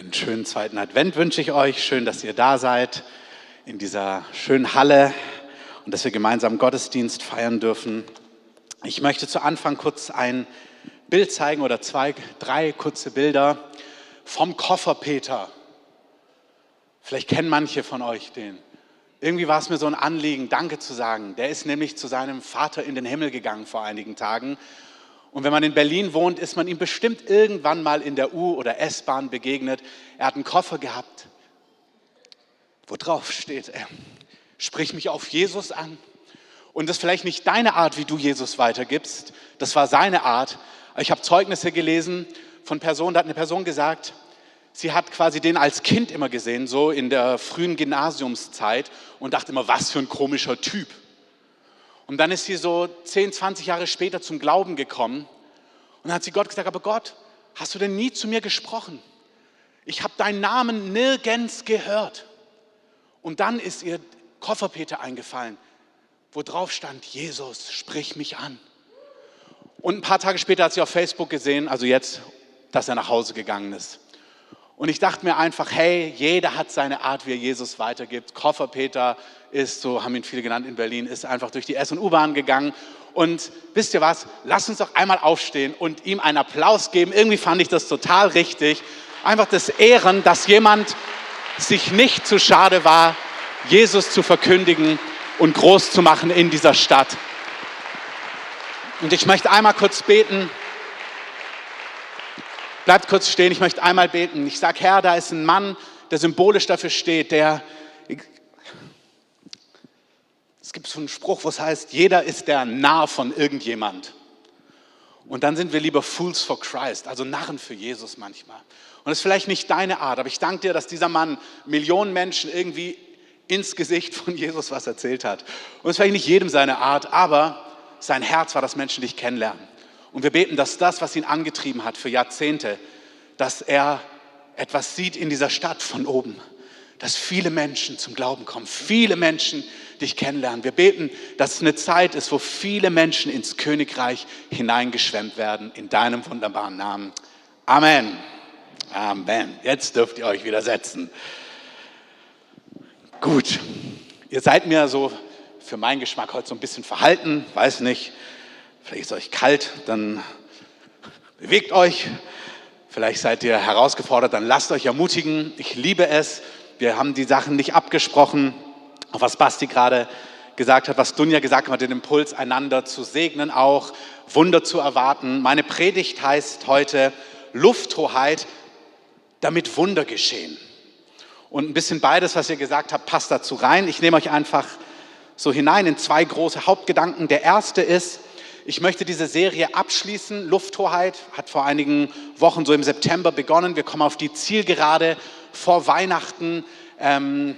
Einen schönen zweiten Advent wünsche ich euch. Schön, dass ihr da seid in dieser schönen Halle und dass wir gemeinsam Gottesdienst feiern dürfen. Ich möchte zu Anfang kurz ein Bild zeigen oder zwei, drei kurze Bilder vom Koffer Peter. Vielleicht kennen manche von euch den. Irgendwie war es mir so ein Anliegen, Danke zu sagen. Der ist nämlich zu seinem Vater in den Himmel gegangen vor einigen Tagen und wenn man in Berlin wohnt, ist man ihm bestimmt irgendwann mal in der U- oder S-Bahn begegnet. Er hat einen Koffer gehabt, wo drauf steht, er, sprich mich auf Jesus an. Und das ist vielleicht nicht deine Art, wie du Jesus weitergibst, das war seine Art. Ich habe Zeugnisse gelesen von Personen, da hat eine Person gesagt, sie hat quasi den als Kind immer gesehen, so in der frühen Gymnasiumszeit und dachte immer, was für ein komischer Typ. Und dann ist sie so 10, 20 Jahre später zum Glauben gekommen und hat sie Gott gesagt, aber Gott, hast du denn nie zu mir gesprochen? Ich habe deinen Namen nirgends gehört. Und dann ist ihr Kofferpeter eingefallen, wo drauf stand, Jesus, sprich mich an. Und ein paar Tage später hat sie auf Facebook gesehen, also jetzt, dass er nach Hause gegangen ist. Und ich dachte mir einfach, hey, jeder hat seine Art, wie er Jesus weitergibt. Kofferpeter ist, so haben ihn viele genannt in Berlin, ist einfach durch die S- und U-Bahn gegangen. Und wisst ihr was? Lasst uns doch einmal aufstehen und ihm einen Applaus geben. Irgendwie fand ich das total richtig. Einfach das Ehren, dass jemand sich nicht zu schade war, Jesus zu verkündigen und groß zu machen in dieser Stadt. Und ich möchte einmal kurz beten. Bleibt kurz stehen, ich möchte einmal beten. Ich sage, Herr, da ist ein Mann, der symbolisch dafür steht, der. Es gibt so einen Spruch, wo es heißt, jeder ist der Narr von irgendjemand. Und dann sind wir lieber Fools for Christ, also Narren für Jesus manchmal. Und das ist vielleicht nicht deine Art, aber ich danke dir, dass dieser Mann Millionen Menschen irgendwie ins Gesicht von Jesus was erzählt hat. Und es ist vielleicht nicht jedem seine Art, aber sein Herz war, dass Menschen dich kennenlernen. Und wir beten, dass das, was ihn angetrieben hat für Jahrzehnte, dass er etwas sieht in dieser Stadt von oben, dass viele Menschen zum Glauben kommen, viele Menschen dich kennenlernen. Wir beten, dass es eine Zeit ist, wo viele Menschen ins Königreich hineingeschwemmt werden, in deinem wunderbaren Namen. Amen. Amen. Jetzt dürft ihr euch wieder setzen. Gut, ihr seid mir so für meinen Geschmack heute so ein bisschen verhalten, weiß nicht. Vielleicht ist euch kalt, dann bewegt euch. Vielleicht seid ihr herausgefordert, dann lasst euch ermutigen. Ich liebe es. Wir haben die Sachen nicht abgesprochen. Auch was Basti gerade gesagt hat, was Dunja gesagt hat, den Impuls, einander zu segnen, auch Wunder zu erwarten. Meine Predigt heißt heute Lufthoheit, damit Wunder geschehen. Und ein bisschen beides, was ihr gesagt habt, passt dazu rein. Ich nehme euch einfach so hinein in zwei große Hauptgedanken. Der erste ist, ich möchte diese Serie abschließen. Lufthoheit hat vor einigen Wochen, so im September, begonnen. Wir kommen auf die Zielgerade vor Weihnachten, ähm,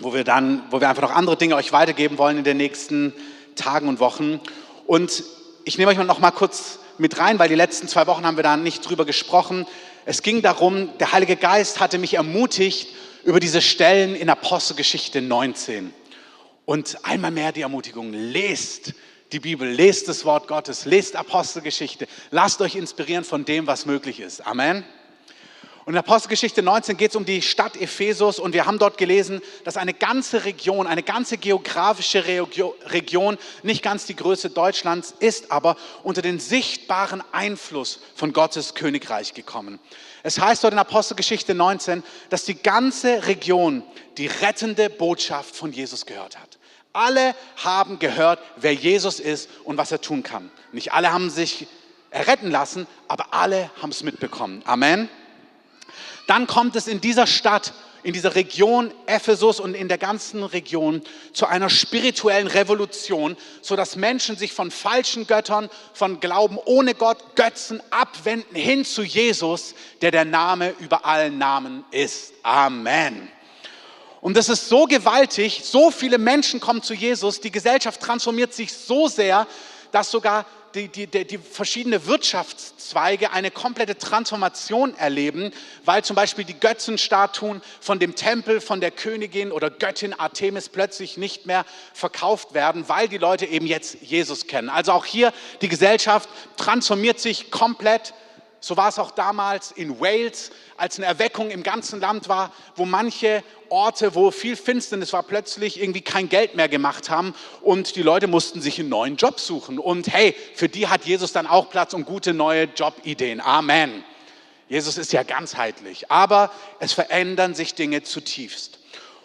wo wir dann, wo wir einfach noch andere Dinge euch weitergeben wollen in den nächsten Tagen und Wochen. Und ich nehme euch noch mal kurz mit rein, weil die letzten zwei Wochen haben wir da nicht drüber gesprochen. Es ging darum, der Heilige Geist hatte mich ermutigt über diese Stellen in Apostelgeschichte 19. Und einmal mehr die Ermutigung, lest die Bibel, lest das Wort Gottes, lest Apostelgeschichte, lasst euch inspirieren von dem, was möglich ist. Amen. Und in Apostelgeschichte 19 geht es um die Stadt Ephesus und wir haben dort gelesen, dass eine ganze Region, eine ganze geografische Region, nicht ganz die Größe Deutschlands ist, aber unter den sichtbaren Einfluss von Gottes Königreich gekommen. Es heißt dort in Apostelgeschichte 19, dass die ganze Region die rettende Botschaft von Jesus gehört hat. Alle haben gehört, wer Jesus ist und was er tun kann. Nicht alle haben sich erretten lassen, aber alle haben es mitbekommen. Amen. Dann kommt es in dieser Stadt, in dieser Region Ephesus und in der ganzen Region zu einer spirituellen Revolution, so dass Menschen sich von falschen Göttern, von Glauben ohne Gott, Götzen abwenden hin zu Jesus, der der Name über allen Namen ist. Amen. Und das ist so gewaltig, so viele Menschen kommen zu Jesus, die Gesellschaft transformiert sich so sehr, dass sogar die, die, die, verschiedenen Wirtschaftszweige eine komplette Transformation erleben, weil zum Beispiel die Götzenstatuen von dem Tempel, von der Königin oder Göttin Artemis plötzlich nicht mehr verkauft werden, weil die Leute eben jetzt Jesus kennen. Also auch hier die Gesellschaft transformiert sich komplett So war es auch damals in Wales, als eine Erweckung im ganzen Land war, wo manche Orte, wo viel Finsternis war, plötzlich irgendwie kein Geld mehr gemacht haben und die Leute mussten sich einen neuen Job suchen. Und hey, für die hat Jesus dann auch Platz und gute neue Jobideen. Amen. Jesus ist ja ganzheitlich, aber es verändern sich Dinge zutiefst.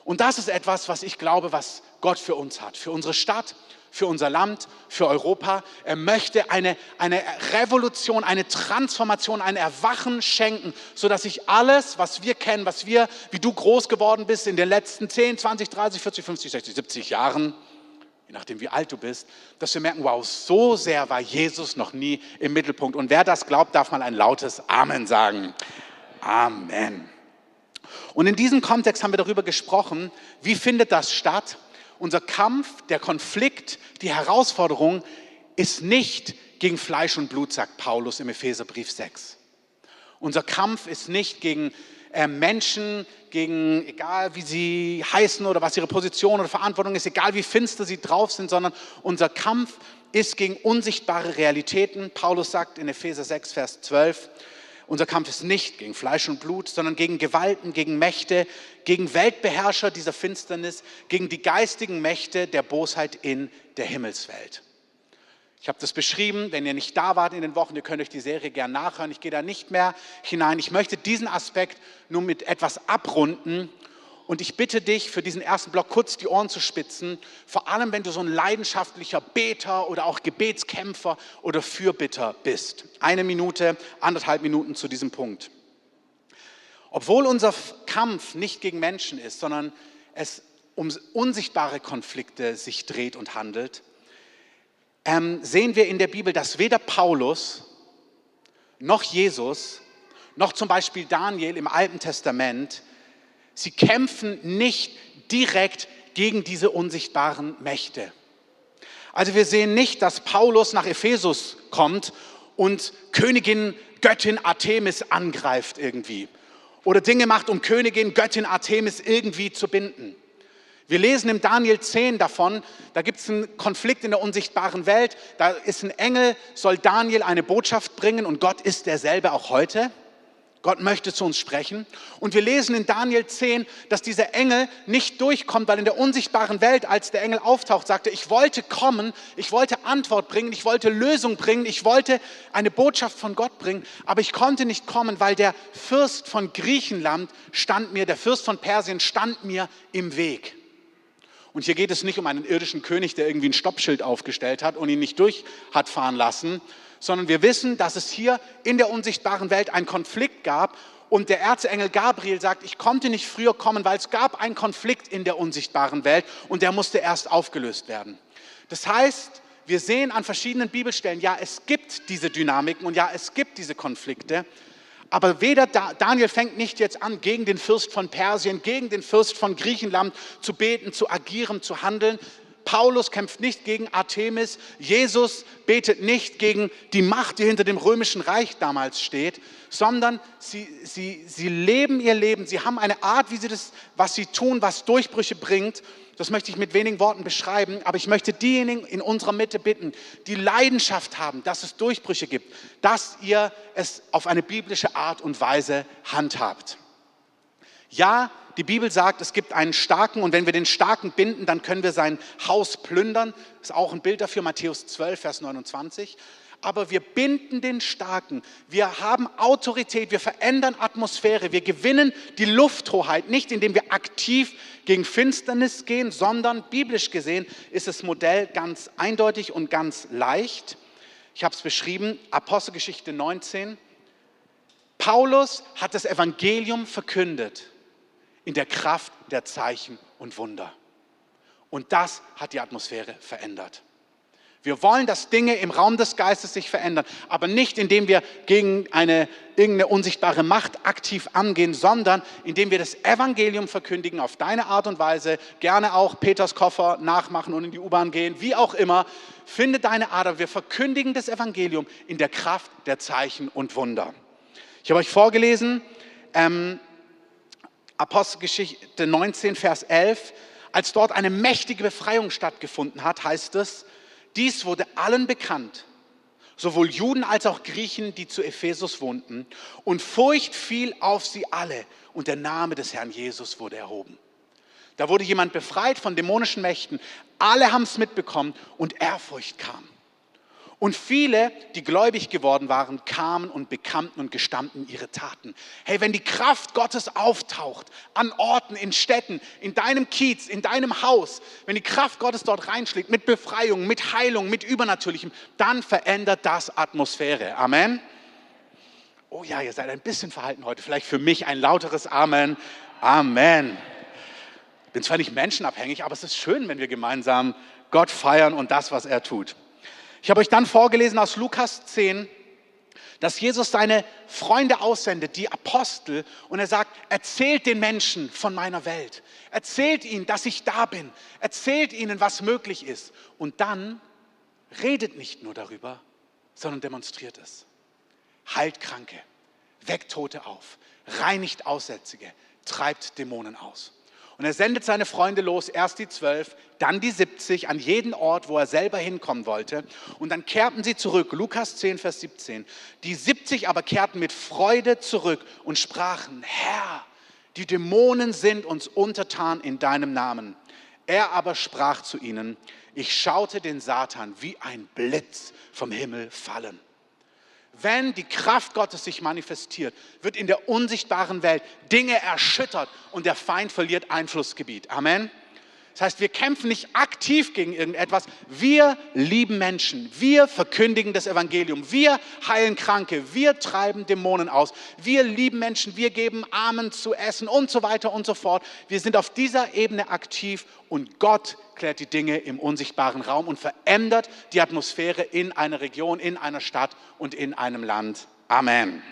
Und das ist etwas, was ich glaube, was Gott für uns hat, für unsere Stadt, für unser Land, für Europa. Er möchte eine, eine Revolution, eine Transformation, ein Erwachen schenken, sodass sich alles, was wir kennen, was wir, wie du groß geworden bist in den letzten 10, 20, 30, 40, 50, 60, 70 Jahren, je nachdem wie alt du bist, dass wir merken, wow, so sehr war Jesus noch nie im Mittelpunkt. Und wer das glaubt, darf mal ein lautes Amen sagen. Amen. Und in diesem Kontext haben wir darüber gesprochen, wie findet das statt? Unser Kampf, der Konflikt, die Herausforderung ist nicht gegen Fleisch und Blut, sagt Paulus im Epheserbrief 6. Unser Kampf ist nicht gegen äh, Menschen, gegen, egal wie sie heißen oder was ihre Position oder Verantwortung ist, egal wie finster sie drauf sind, sondern unser Kampf ist gegen unsichtbare Realitäten. Paulus sagt in Epheser 6, Vers 12, unser Kampf ist nicht gegen Fleisch und Blut, sondern gegen Gewalten, gegen Mächte, gegen Weltbeherrscher dieser Finsternis, gegen die geistigen Mächte der Bosheit in der Himmelswelt. Ich habe das beschrieben, wenn ihr nicht da wart in den Wochen, ihr könnt euch die Serie gern nachhören. Ich gehe da nicht mehr hinein. Ich möchte diesen Aspekt nur mit etwas abrunden und ich bitte dich, für diesen ersten Block kurz die Ohren zu spitzen, vor allem wenn du so ein leidenschaftlicher Beter oder auch Gebetskämpfer oder Fürbitter bist. Eine Minute, anderthalb Minuten zu diesem Punkt. Obwohl unser Kampf nicht gegen Menschen ist, sondern es um unsichtbare Konflikte sich dreht und handelt, ähm, sehen wir in der Bibel, dass weder Paulus noch Jesus noch zum Beispiel Daniel im Alten Testament Sie kämpfen nicht direkt gegen diese unsichtbaren Mächte. Also wir sehen nicht, dass Paulus nach Ephesus kommt und Königin Göttin Artemis angreift irgendwie oder Dinge macht, um Königin Göttin Artemis irgendwie zu binden. Wir lesen im Daniel 10 davon, da gibt es einen Konflikt in der unsichtbaren Welt, da ist ein Engel, soll Daniel eine Botschaft bringen und Gott ist derselbe auch heute. Gott möchte zu uns sprechen. Und wir lesen in Daniel 10, dass dieser Engel nicht durchkommt, weil in der unsichtbaren Welt, als der Engel auftaucht, sagte, ich wollte kommen, ich wollte Antwort bringen, ich wollte Lösung bringen, ich wollte eine Botschaft von Gott bringen, aber ich konnte nicht kommen, weil der Fürst von Griechenland stand mir, der Fürst von Persien stand mir im Weg. Und hier geht es nicht um einen irdischen König, der irgendwie ein Stoppschild aufgestellt hat und ihn nicht durch hat fahren lassen, sondern wir wissen, dass es hier in der unsichtbaren Welt einen Konflikt gab und der Erzengel Gabriel sagt, ich konnte nicht früher kommen, weil es gab einen Konflikt in der unsichtbaren Welt und der musste erst aufgelöst werden. Das heißt, wir sehen an verschiedenen Bibelstellen, ja, es gibt diese Dynamiken und ja, es gibt diese Konflikte. Aber weder Daniel fängt nicht jetzt an, gegen den Fürst von Persien, gegen den Fürst von Griechenland zu beten, zu agieren, zu handeln, Paulus kämpft nicht gegen Artemis, Jesus betet nicht gegen die Macht, die hinter dem römischen Reich damals steht, sondern sie, sie, sie leben ihr Leben, sie haben eine Art, wie sie das, was sie tun, was Durchbrüche bringt. Das möchte ich mit wenigen Worten beschreiben, aber ich möchte diejenigen in unserer Mitte bitten, die Leidenschaft haben, dass es Durchbrüche gibt, dass ihr es auf eine biblische Art und Weise handhabt. Ja, die Bibel sagt, es gibt einen Starken und wenn wir den Starken binden, dann können wir sein Haus plündern. Das ist auch ein Bild dafür, Matthäus 12, Vers 29. Aber wir binden den Starken. Wir haben Autorität, wir verändern Atmosphäre, wir gewinnen die Lufthoheit, nicht indem wir aktiv gegen Finsternis gehen, sondern biblisch gesehen ist das Modell ganz eindeutig und ganz leicht. Ich habe es beschrieben, Apostelgeschichte 19. Paulus hat das Evangelium verkündet in der Kraft der Zeichen und Wunder. Und das hat die Atmosphäre verändert. Wir wollen, dass Dinge im Raum des Geistes sich verändern, aber nicht indem wir gegen eine irgendeine unsichtbare Macht aktiv angehen, sondern indem wir das Evangelium verkündigen auf deine Art und Weise, gerne auch Peters Koffer nachmachen und in die U-Bahn gehen, wie auch immer. Finde deine Art, wir verkündigen das Evangelium in der Kraft der Zeichen und Wunder. Ich habe euch vorgelesen, ähm, Apostelgeschichte 19, Vers 11, als dort eine mächtige Befreiung stattgefunden hat, heißt es, dies wurde allen bekannt. sowohl Juden als auch Griechen, die zu Ephesus wohnten. Und Furcht fiel auf sie alle und der Name des Herrn Jesus wurde erhoben. Da wurde jemand befreit von dämonischen Mächten. Alle haben es mitbekommen und Ehrfurcht kam. Und viele, die gläubig geworden waren, kamen und bekannten und gestanden ihre Taten. Hey, wenn die Kraft Gottes auftaucht an Orten, in Städten, in deinem Kiez, in deinem Haus, wenn die Kraft Gottes dort reinschlägt mit Befreiung, mit Heilung, mit Übernatürlichem, dann verändert das Atmosphäre. Amen. Oh ja, ihr seid ein bisschen verhalten heute. Vielleicht für mich ein lauteres Amen. Amen. Ich bin zwar nicht menschenabhängig, aber es ist schön, wenn wir gemeinsam Gott feiern und das, was er tut. Ich habe euch dann vorgelesen aus Lukas 10, dass Jesus seine Freunde aussendet, die Apostel, und er sagt, erzählt den Menschen von meiner Welt. Erzählt ihnen, dass ich da bin. Erzählt ihnen, was möglich ist. Und dann redet nicht nur darüber, sondern demonstriert es. Heilt Kranke, weckt Tote auf, reinigt Aussätzige, treibt Dämonen aus. Und er sendet seine Freunde los, erst die zwölf, dann die 70 an jeden Ort, wo er selber hinkommen wollte. Und dann kehrten sie zurück. Lukas 10, Vers 17. Die 70 aber kehrten mit Freude zurück und sprachen, Herr, die Dämonen sind uns untertan in deinem Namen. Er aber sprach zu ihnen, ich schaute den Satan wie ein Blitz vom Himmel fallen. Wenn die Kraft Gottes sich manifestiert, wird in der unsichtbaren Welt Dinge erschüttert und der Feind verliert Einflussgebiet. Amen. Das heißt, wir kämpfen nicht aktiv gegen irgendetwas. Wir lieben Menschen. Wir verkündigen das Evangelium. Wir heilen Kranke. Wir treiben Dämonen aus. Wir lieben Menschen. Wir geben Armen zu essen und so weiter und so fort. Wir sind auf dieser Ebene aktiv und Gott klärt die Dinge im unsichtbaren Raum und verändert die Atmosphäre in einer Region, in einer Stadt und in einem Land. Amen.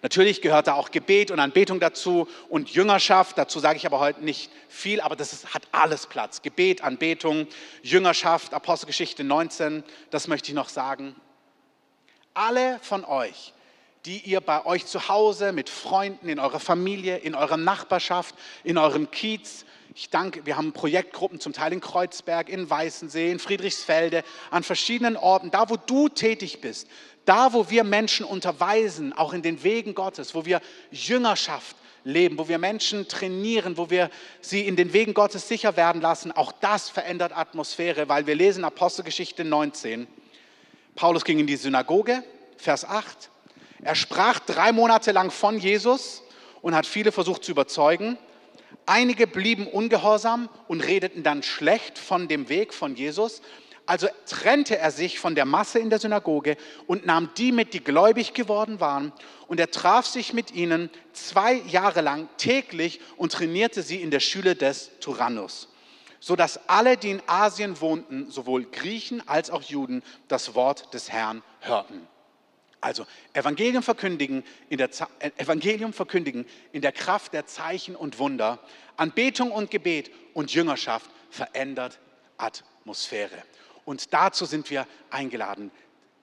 Natürlich gehört da auch Gebet und Anbetung dazu und Jüngerschaft. Dazu sage ich aber heute nicht viel, aber das ist, hat alles Platz. Gebet, Anbetung, Jüngerschaft, Apostelgeschichte 19, das möchte ich noch sagen. Alle von euch, die ihr bei euch zu Hause mit Freunden, in eurer Familie, in eurer Nachbarschaft, in eurem Kiez, ich danke, wir haben Projektgruppen zum Teil in Kreuzberg, in Weißensee, in Friedrichsfelde, an verschiedenen Orten, da wo du tätig bist, da, wo wir Menschen unterweisen, auch in den Wegen Gottes, wo wir Jüngerschaft leben, wo wir Menschen trainieren, wo wir sie in den Wegen Gottes sicher werden lassen, auch das verändert Atmosphäre, weil wir lesen Apostelgeschichte 19. Paulus ging in die Synagoge, Vers 8. Er sprach drei Monate lang von Jesus und hat viele versucht zu überzeugen. Einige blieben ungehorsam und redeten dann schlecht von dem Weg von Jesus. Also trennte er sich von der Masse in der Synagoge und nahm die mit, die gläubig geworden waren. Und er traf sich mit ihnen zwei Jahre lang täglich und trainierte sie in der Schule des Tyrannus, sodass alle, die in Asien wohnten, sowohl Griechen als auch Juden, das Wort des Herrn hörten. Also Evangelium verkündigen, in der, äh, Evangelium verkündigen in der Kraft der Zeichen und Wunder, Anbetung und Gebet und Jüngerschaft verändert Atmosphäre. Und dazu sind wir eingeladen.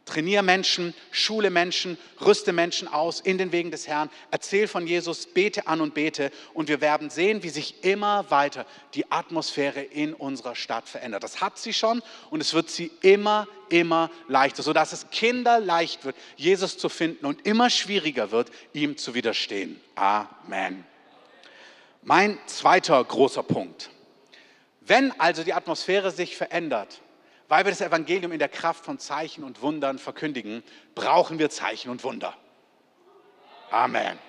Trainiere Menschen, schule Menschen, rüste Menschen aus in den Wegen des Herrn, erzähl von Jesus, bete an und bete und wir werden sehen, wie sich immer weiter die Atmosphäre in unserer Stadt verändert. Das hat sie schon und es wird sie immer, immer leichter, sodass es kinderleicht wird, Jesus zu finden und immer schwieriger wird, ihm zu widerstehen. Amen. Mein zweiter großer Punkt. Wenn also die Atmosphäre sich verändert, weil wir das Evangelium in der Kraft von Zeichen und Wundern verkündigen, brauchen wir Zeichen und Wunder. Amen.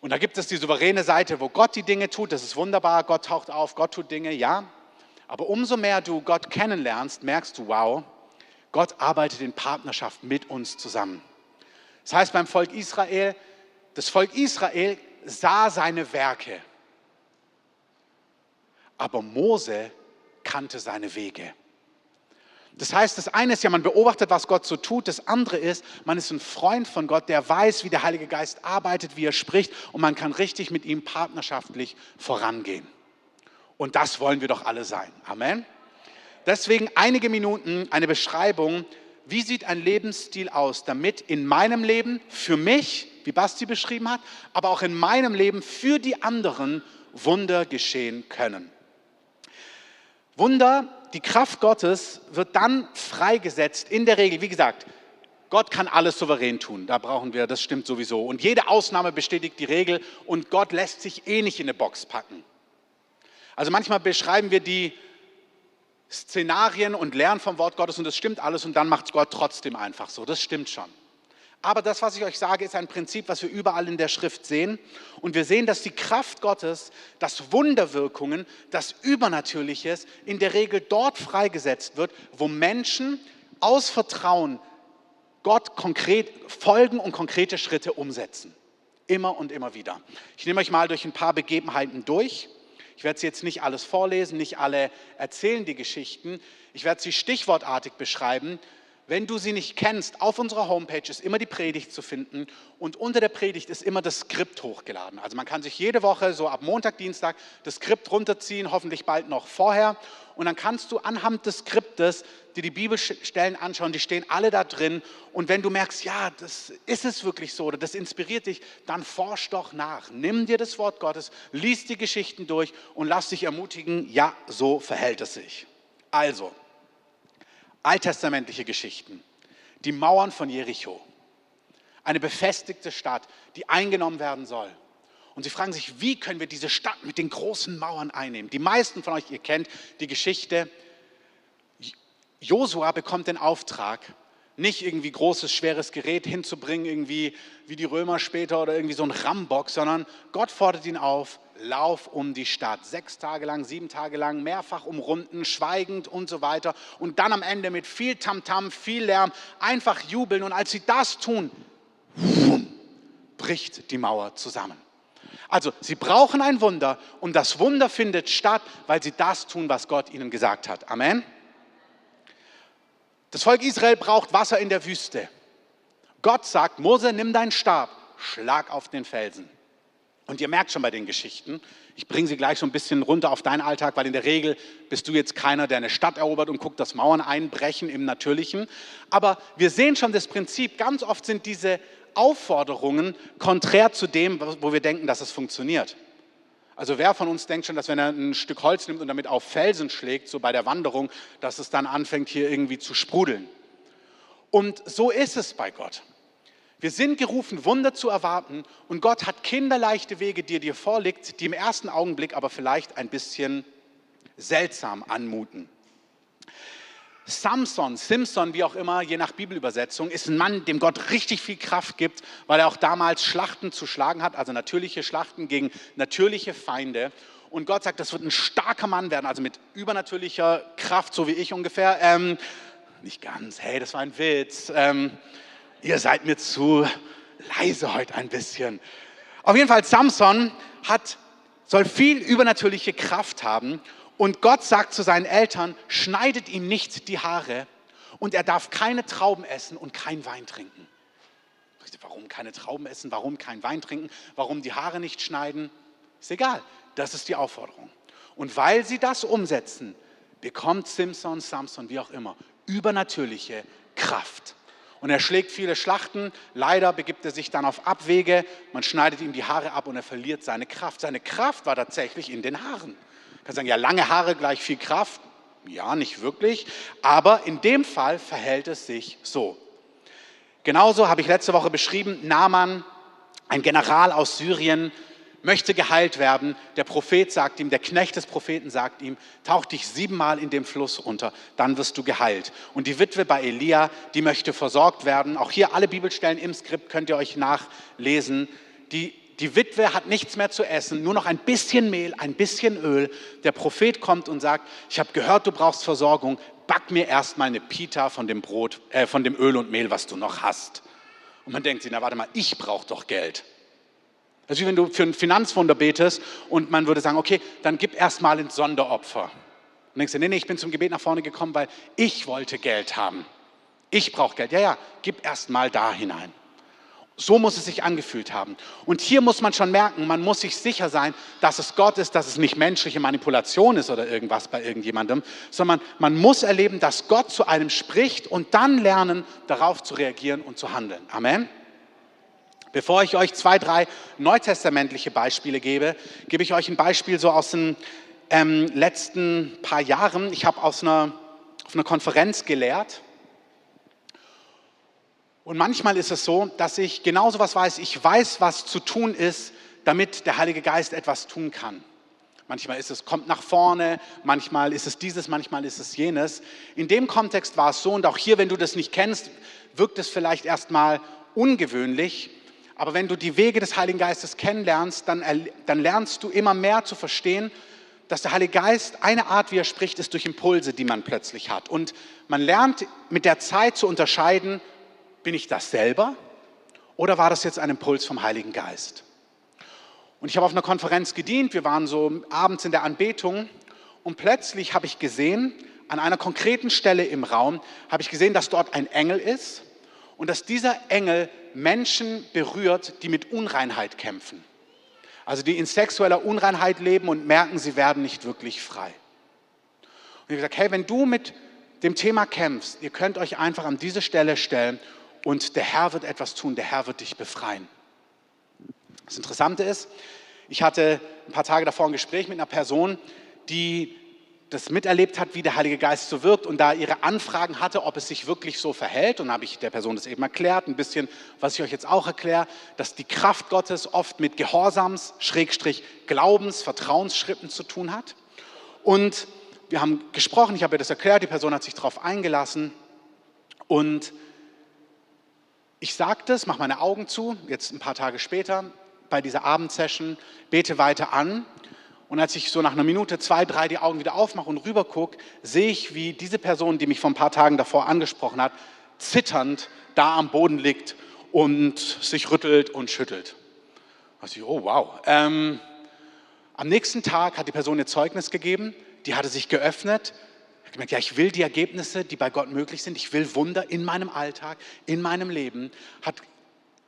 Und da gibt es die souveräne Seite, wo Gott die Dinge tut, das ist wunderbar, Gott taucht auf, Gott tut Dinge, ja. Aber umso mehr du Gott kennenlernst, merkst du, wow, Gott arbeitet in Partnerschaft mit uns zusammen. Das heißt beim Volk Israel, das Volk Israel sah seine Werke, aber Mose kannte seine Wege. Das heißt, das eine ist ja, man beobachtet, was Gott so tut. Das andere ist, man ist ein Freund von Gott, der weiß, wie der Heilige Geist arbeitet, wie er spricht und man kann richtig mit ihm partnerschaftlich vorangehen. Und das wollen wir doch alle sein. Amen. Deswegen einige Minuten eine Beschreibung, wie sieht ein Lebensstil aus, damit in meinem Leben für mich, wie Basti beschrieben hat, aber auch in meinem Leben für die anderen Wunder geschehen können. Wunder die Kraft Gottes wird dann freigesetzt, in der Regel, wie gesagt, Gott kann alles souverän tun, da brauchen wir, das stimmt sowieso. Und jede Ausnahme bestätigt die Regel und Gott lässt sich eh nicht in eine Box packen. Also manchmal beschreiben wir die Szenarien und lernen vom Wort Gottes und das stimmt alles und dann macht Gott trotzdem einfach so, das stimmt schon. Aber das, was ich euch sage, ist ein Prinzip, was wir überall in der Schrift sehen. Und wir sehen, dass die Kraft Gottes, dass Wunderwirkungen, das Übernatürliches in der Regel dort freigesetzt wird, wo Menschen aus Vertrauen Gott konkret folgen und konkrete Schritte umsetzen. Immer und immer wieder. Ich nehme euch mal durch ein paar Begebenheiten durch. Ich werde sie jetzt nicht alles vorlesen, nicht alle erzählen die Geschichten. Ich werde sie stichwortartig beschreiben, wenn du sie nicht kennst, auf unserer Homepage ist immer die Predigt zu finden und unter der Predigt ist immer das Skript hochgeladen. Also man kann sich jede Woche so ab Montag, Dienstag das Skript runterziehen, hoffentlich bald noch vorher. Und dann kannst du anhand des Skriptes dir die Bibelstellen anschauen, die stehen alle da drin. Und wenn du merkst, ja, das ist es wirklich so oder das inspiriert dich, dann forsch doch nach. Nimm dir das Wort Gottes, lies die Geschichten durch und lass dich ermutigen, ja, so verhält es sich. Also, alttestamentliche Geschichten. Die Mauern von Jericho. Eine befestigte Stadt, die eingenommen werden soll. Und sie fragen sich, wie können wir diese Stadt mit den großen Mauern einnehmen? Die meisten von euch, ihr kennt die Geschichte. Josua bekommt den Auftrag, nicht irgendwie großes, schweres Gerät hinzubringen, irgendwie wie die Römer später oder irgendwie so ein Rambock, sondern Gott fordert ihn auf, Lauf um die Stadt. Sechs Tage lang, sieben Tage lang, mehrfach umrunden, schweigend und so weiter. Und dann am Ende mit viel Tamtam, -Tam, viel Lärm, einfach jubeln. Und als sie das tun, bricht die Mauer zusammen. Also sie brauchen ein Wunder und das Wunder findet statt, weil sie das tun, was Gott ihnen gesagt hat. Amen. Das Volk Israel braucht Wasser in der Wüste. Gott sagt, Mose, nimm deinen Stab, schlag auf den Felsen. Und ihr merkt schon bei den Geschichten, ich bringe sie gleich so ein bisschen runter auf deinen Alltag, weil in der Regel bist du jetzt keiner, der eine Stadt erobert und guckt, dass Mauern einbrechen im Natürlichen. Aber wir sehen schon das Prinzip, ganz oft sind diese Aufforderungen konträr zu dem, wo wir denken, dass es funktioniert. Also wer von uns denkt schon, dass wenn er ein Stück Holz nimmt und damit auf Felsen schlägt, so bei der Wanderung, dass es dann anfängt hier irgendwie zu sprudeln. Und so ist es bei Gott. Wir sind gerufen, Wunder zu erwarten und Gott hat kinderleichte Wege, die er dir vorlegt, die im ersten Augenblick aber vielleicht ein bisschen seltsam anmuten. Samson, Simpson, wie auch immer, je nach Bibelübersetzung, ist ein Mann, dem Gott richtig viel Kraft gibt, weil er auch damals Schlachten zu schlagen hat, also natürliche Schlachten gegen natürliche Feinde. Und Gott sagt, das wird ein starker Mann werden, also mit übernatürlicher Kraft, so wie ich ungefähr. Ähm, nicht ganz, hey, das war ein Witz. Ähm, ihr seid mir zu leise heute ein bisschen. Auf jeden Fall, Samson hat, soll viel übernatürliche Kraft haben und Gott sagt zu seinen Eltern, schneidet ihm nicht die Haare und er darf keine Trauben essen und kein Wein trinken. Warum keine Trauben essen? Warum kein Wein trinken? Warum die Haare nicht schneiden? Ist egal. Das ist die Aufforderung. Und weil sie das umsetzen, bekommt Simson, Samson, wie auch immer, übernatürliche Kraft. Und er schlägt viele Schlachten. Leider begibt er sich dann auf Abwege. Man schneidet ihm die Haare ab und er verliert seine Kraft. Seine Kraft war tatsächlich in den Haaren. Kann sagen, ja, lange Haare gleich viel Kraft. Ja, nicht wirklich. Aber in dem Fall verhält es sich so. Genauso habe ich letzte Woche beschrieben, Naaman, ein General aus Syrien, möchte geheilt werden. Der Prophet sagt ihm, der Knecht des Propheten sagt ihm, tauch dich siebenmal in dem Fluss unter, dann wirst du geheilt. Und die Witwe bei Elia, die möchte versorgt werden. Auch hier alle Bibelstellen im Skript könnt ihr euch nachlesen. Die, die Witwe hat nichts mehr zu essen, nur noch ein bisschen Mehl, ein bisschen Öl. Der Prophet kommt und sagt, ich habe gehört, du brauchst Versorgung, back mir erstmal eine Pita von dem Brot, äh, von dem Öl und Mehl, was du noch hast. Und man denkt sich, na warte mal, ich brauche doch Geld. Das ist wie wenn du für ein Finanzwunder betest und man würde sagen, okay, dann gib erstmal ein Sonderopfer. Und denkst du, nee, nee, ich bin zum Gebet nach vorne gekommen, weil ich wollte Geld haben. Ich brauche Geld. Ja, ja, gib erstmal da hinein. So muss es sich angefühlt haben. Und hier muss man schon merken, man muss sich sicher sein, dass es Gott ist, dass es nicht menschliche Manipulation ist oder irgendwas bei irgendjemandem, sondern man muss erleben, dass Gott zu einem spricht und dann lernen, darauf zu reagieren und zu handeln. Amen. Bevor ich euch zwei, drei neutestamentliche Beispiele gebe, gebe ich euch ein Beispiel so aus dem ähm, letzten paar Jahren, ich habe aus einer, auf einer Konferenz gelehrt. Und manchmal ist es so, dass ich genauso was weiß. Ich weiß, was zu tun ist, damit der Heilige Geist etwas tun kann. Manchmal ist es, kommt nach vorne, manchmal ist es dieses, manchmal ist es jenes. In dem Kontext war es so, und auch hier, wenn du das nicht kennst, wirkt es vielleicht erstmal ungewöhnlich. Aber wenn du die Wege des Heiligen Geistes kennenlernst, dann, dann lernst du immer mehr zu verstehen, dass der Heilige Geist eine Art, wie er spricht, ist durch Impulse, die man plötzlich hat. Und man lernt mit der Zeit zu unterscheiden, bin ich das selber oder war das jetzt ein Impuls vom Heiligen Geist? Und ich habe auf einer Konferenz gedient, wir waren so abends in der Anbetung und plötzlich habe ich gesehen, an einer konkreten Stelle im Raum, habe ich gesehen, dass dort ein Engel ist und dass dieser Engel Menschen berührt, die mit Unreinheit kämpfen. Also die in sexueller Unreinheit leben und merken, sie werden nicht wirklich frei. Und ich habe gesagt, hey, wenn du mit dem Thema kämpfst, ihr könnt euch einfach an diese Stelle stellen und der Herr wird etwas tun, der Herr wird dich befreien. Das Interessante ist, ich hatte ein paar Tage davor ein Gespräch mit einer Person, die das miterlebt hat, wie der Heilige Geist so wirkt und da ihre Anfragen hatte, ob es sich wirklich so verhält. Und habe ich der Person das eben erklärt, ein bisschen, was ich euch jetzt auch erkläre, dass die Kraft Gottes oft mit Gehorsams, Schrägstrich, Glaubens, Vertrauensschritten zu tun hat. Und wir haben gesprochen, ich habe ihr das erklärt, die Person hat sich darauf eingelassen. Und ich sagte es, mache meine Augen zu, jetzt ein paar Tage später, bei dieser Abendsession, bete weiter an und als ich so nach einer Minute, zwei, drei die Augen wieder aufmache und rübergucke, sehe ich, wie diese Person, die mich vor ein paar Tagen davor angesprochen hat, zitternd da am Boden liegt und sich rüttelt und schüttelt. Ich, oh wow. Ähm, am nächsten Tag hat die Person ihr Zeugnis gegeben, die hatte sich geöffnet, hat gemerkt, ja, ich will die Ergebnisse, die bei Gott möglich sind, ich will Wunder in meinem Alltag, in meinem Leben, hat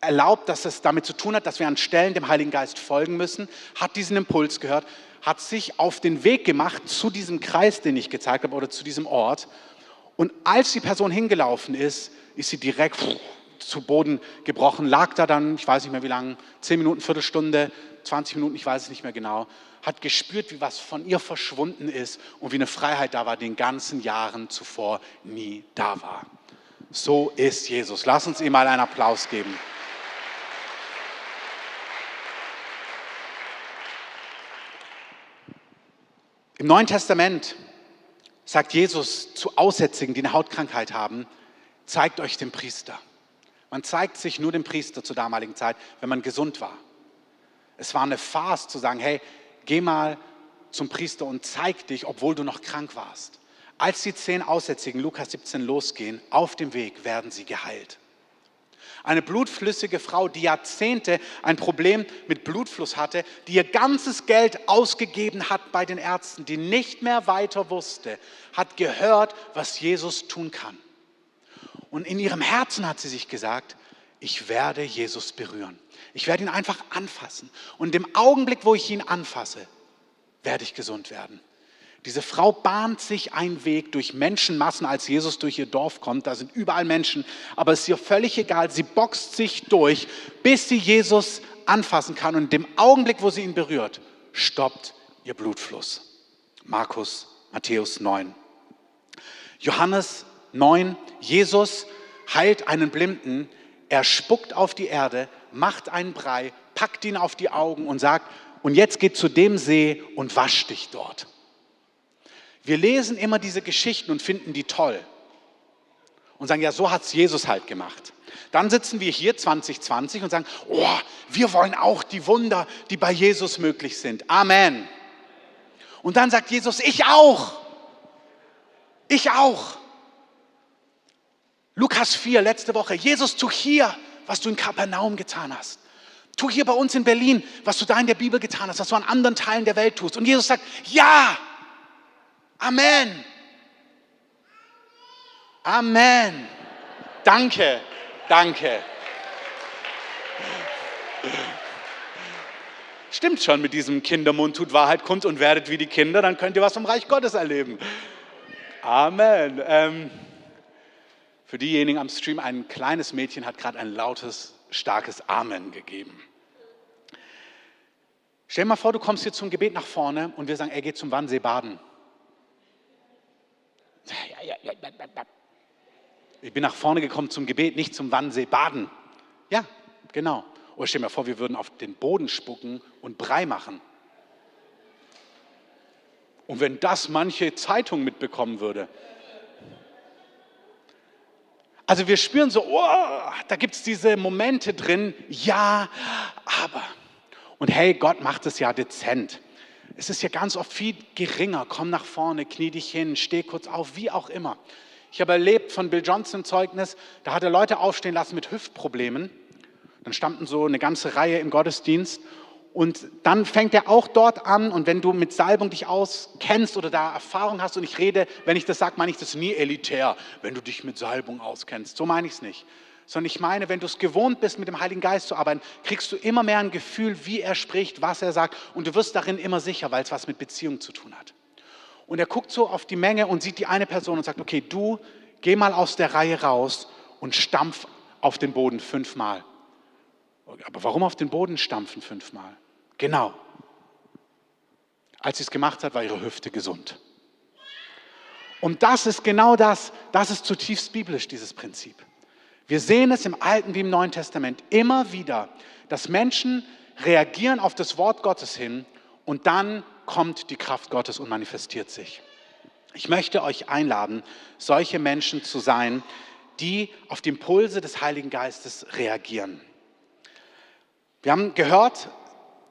erlaubt, dass es damit zu tun hat, dass wir an Stellen dem Heiligen Geist folgen müssen, hat diesen Impuls gehört, hat sich auf den Weg gemacht zu diesem Kreis, den ich gezeigt habe, oder zu diesem Ort. Und als die Person hingelaufen ist, ist sie direkt zu Boden gebrochen, lag da dann, ich weiß nicht mehr wie lange, zehn Minuten, Viertelstunde, 20 Minuten, ich weiß es nicht mehr genau, hat gespürt, wie was von ihr verschwunden ist und wie eine Freiheit da war, die in den ganzen Jahren zuvor nie da war. So ist Jesus. Lass uns ihm mal einen Applaus geben. Im Neuen Testament sagt Jesus zu Aussätzigen, die eine Hautkrankheit haben, zeigt euch den Priester. Man zeigt sich nur dem Priester zur damaligen Zeit, wenn man gesund war. Es war eine Farce zu sagen, hey, geh mal zum Priester und zeig dich, obwohl du noch krank warst. Als die zehn Aussätzigen, Lukas 17, losgehen, auf dem Weg werden sie geheilt. Eine blutflüssige Frau, die Jahrzehnte ein Problem mit Blutfluss hatte, die ihr ganzes Geld ausgegeben hat bei den Ärzten, die nicht mehr weiter wusste, hat gehört, was Jesus tun kann. Und in ihrem Herzen hat sie sich gesagt, ich werde Jesus berühren. Ich werde ihn einfach anfassen. Und im Augenblick, wo ich ihn anfasse, werde ich gesund werden. Diese Frau bahnt sich einen Weg durch Menschenmassen, als Jesus durch ihr Dorf kommt. Da sind überall Menschen, aber es ist ihr völlig egal. Sie boxt sich durch, bis sie Jesus anfassen kann. Und dem Augenblick, wo sie ihn berührt, stoppt ihr Blutfluss. Markus, Matthäus 9. Johannes 9. Jesus heilt einen Blinden. Er spuckt auf die Erde, macht einen Brei, packt ihn auf die Augen und sagt, und jetzt geht zu dem See und wasch dich dort. Wir lesen immer diese Geschichten und finden die toll und sagen, ja, so hat es Jesus halt gemacht. Dann sitzen wir hier 2020 und sagen, oh, wir wollen auch die Wunder, die bei Jesus möglich sind. Amen. Und dann sagt Jesus, ich auch. Ich auch. Lukas 4, letzte Woche. Jesus, tu hier, was du in Kapernaum getan hast. Tu hier bei uns in Berlin, was du da in der Bibel getan hast, was du an anderen Teilen der Welt tust. Und Jesus sagt, ja, Amen. Amen. Danke, danke. Stimmt schon mit diesem Kindermund, tut Wahrheit, kommt und werdet wie die Kinder, dann könnt ihr was vom Reich Gottes erleben. Amen. Ähm, für diejenigen am Stream, ein kleines Mädchen hat gerade ein lautes, starkes Amen gegeben. Stell dir mal vor, du kommst hier zum Gebet nach vorne und wir sagen, er geht zum Wannsee baden. Ich bin nach vorne gekommen zum Gebet, nicht zum Wannsee baden. Ja, genau. Oder stell dir mal vor, wir würden auf den Boden spucken und Brei machen. Und wenn das manche Zeitung mitbekommen würde. Also wir spüren so, oh, da gibt es diese Momente drin, ja, aber. Und hey, Gott macht es ja dezent. Es ist ja ganz oft viel geringer. Komm nach vorne, knie dich hin, steh kurz auf, wie auch immer. Ich habe erlebt von Bill Johnson Zeugnis, da hat er Leute aufstehen lassen mit Hüftproblemen. Dann standen so eine ganze Reihe im Gottesdienst und dann fängt er auch dort an und wenn du mit Salbung dich auskennst oder da Erfahrung hast und ich rede, wenn ich das sage, meine ich das nie elitär, wenn du dich mit Salbung auskennst. So meine ich es nicht. Sondern ich meine, wenn du es gewohnt bist, mit dem Heiligen Geist zu arbeiten, kriegst du immer mehr ein Gefühl, wie er spricht, was er sagt und du wirst darin immer sicher, weil es was mit Beziehung zu tun hat. Und er guckt so auf die Menge und sieht die eine Person und sagt, okay, du geh mal aus der Reihe raus und stampf auf den Boden fünfmal. Aber warum auf den Boden stampfen fünfmal? Genau. Als sie es gemacht hat, war ihre Hüfte gesund. Und das ist genau das, das ist zutiefst biblisch, dieses Prinzip. Wir sehen es im Alten wie im Neuen Testament immer wieder, dass Menschen reagieren auf das Wort Gottes hin und dann kommt die Kraft Gottes und manifestiert sich. Ich möchte euch einladen, solche Menschen zu sein, die auf die Impulse des Heiligen Geistes reagieren. Wir haben gehört,